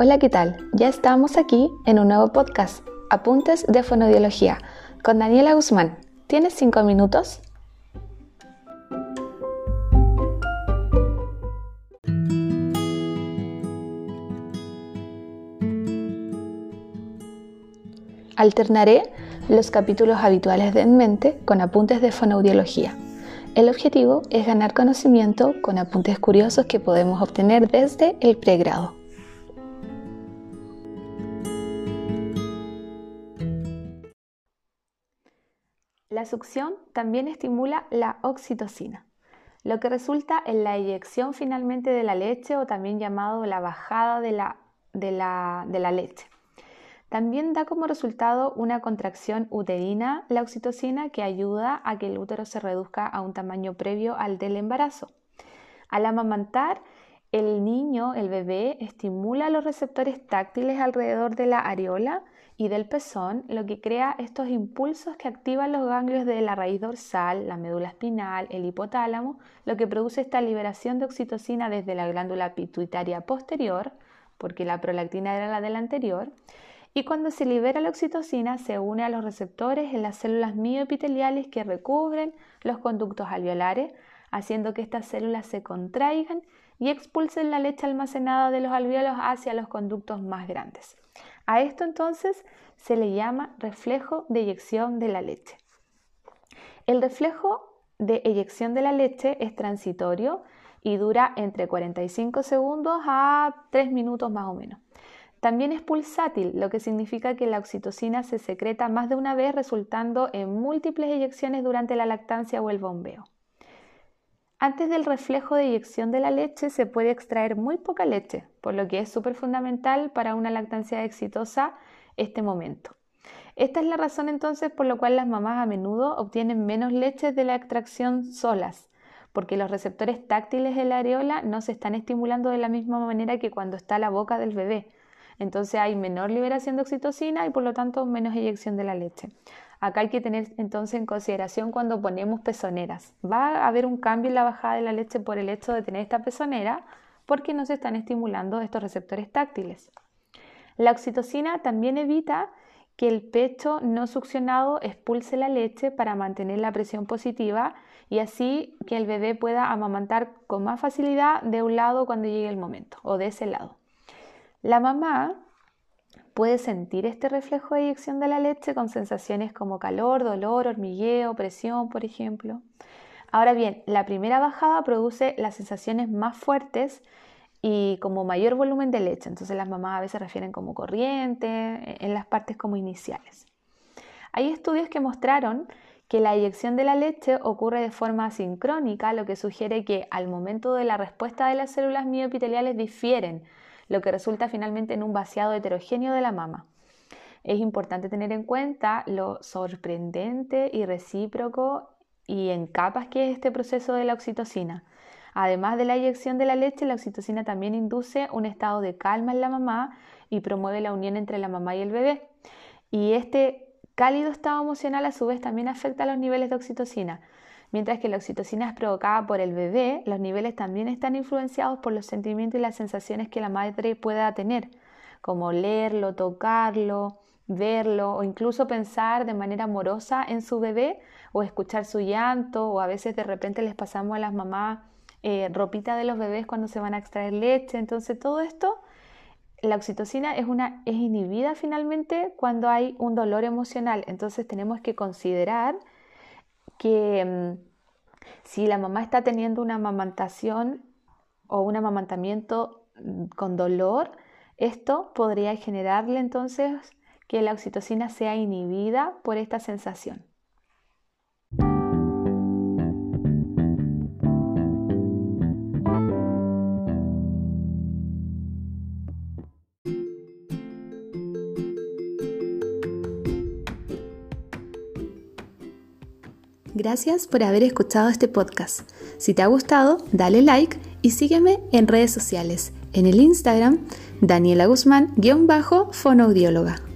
Hola, ¿qué tal? Ya estamos aquí en un nuevo podcast, Apuntes de Fonodiología, con Daniela Guzmán. ¿Tienes cinco minutos? Alternaré los capítulos habituales de En Mente con apuntes de fonoaudiología. El objetivo es ganar conocimiento con apuntes curiosos que podemos obtener desde el pregrado. La succión también estimula la oxitocina, lo que resulta en la eyección finalmente de la leche o también llamado la bajada de la, de la leche. También da como resultado una contracción uterina la oxitocina que ayuda a que el útero se reduzca a un tamaño previo al del embarazo. Al amamantar, el niño, el bebé, estimula los receptores táctiles alrededor de la areola y del pezón, lo que crea estos impulsos que activan los ganglios de la raíz dorsal, la médula espinal, el hipotálamo, lo que produce esta liberación de oxitocina desde la glándula pituitaria posterior, porque la prolactina era la del anterior, y cuando se libera la oxitocina se une a los receptores en las células mioepiteliales que recubren los conductos alveolares, haciendo que estas células se contraigan y expulsen la leche almacenada de los alveolos hacia los conductos más grandes. A esto entonces se le llama reflejo de eyección de la leche. El reflejo de eyección de la leche es transitorio y dura entre 45 segundos a 3 minutos más o menos. También es pulsátil, lo que significa que la oxitocina se secreta más de una vez resultando en múltiples eyecciones durante la lactancia o el bombeo. Antes del reflejo de eyección de la leche se puede extraer muy poca leche, por lo que es súper fundamental para una lactancia exitosa este momento. Esta es la razón entonces por la cual las mamás a menudo obtienen menos leche de la extracción solas, porque los receptores táctiles de la areola no se están estimulando de la misma manera que cuando está la boca del bebé, entonces hay menor liberación de oxitocina y por lo tanto menos eyección de la leche. Acá hay que tener entonces en consideración cuando ponemos pezoneras. Va a haber un cambio en la bajada de la leche por el hecho de tener esta pezonera porque no se están estimulando estos receptores táctiles. La oxitocina también evita que el pecho no succionado expulse la leche para mantener la presión positiva y así que el bebé pueda amamantar con más facilidad de un lado cuando llegue el momento o de ese lado. La mamá puede sentir este reflejo de eyección de la leche con sensaciones como calor, dolor, hormigueo, presión, por ejemplo. Ahora bien, la primera bajada produce las sensaciones más fuertes y como mayor volumen de leche. Entonces las mamás a veces refieren como corriente en las partes como iniciales. Hay estudios que mostraron que la eyección de la leche ocurre de forma sincrónica, lo que sugiere que al momento de la respuesta de las células mioepiteliales difieren lo que resulta finalmente en un vaciado heterogéneo de la mama. Es importante tener en cuenta lo sorprendente y recíproco y en capas que es este proceso de la oxitocina. Además de la eyección de la leche, la oxitocina también induce un estado de calma en la mamá y promueve la unión entre la mamá y el bebé. Y este cálido estado emocional a su vez también afecta a los niveles de oxitocina. Mientras que la oxitocina es provocada por el bebé, los niveles también están influenciados por los sentimientos y las sensaciones que la madre pueda tener, como leerlo, tocarlo, verlo o incluso pensar de manera amorosa en su bebé o escuchar su llanto o a veces de repente les pasamos a las mamás eh, ropita de los bebés cuando se van a extraer leche. Entonces todo esto, la oxitocina es, una, es inhibida finalmente cuando hay un dolor emocional. Entonces tenemos que considerar que mm, si la mamá está teniendo una amamantación o un amamantamiento mm, con dolor, esto podría generarle entonces que la oxitocina sea inhibida por esta sensación. Gracias por haber escuchado este podcast. Si te ha gustado, dale like y sígueme en redes sociales. En el Instagram, Daniela Guzmán-fonoaudióloga.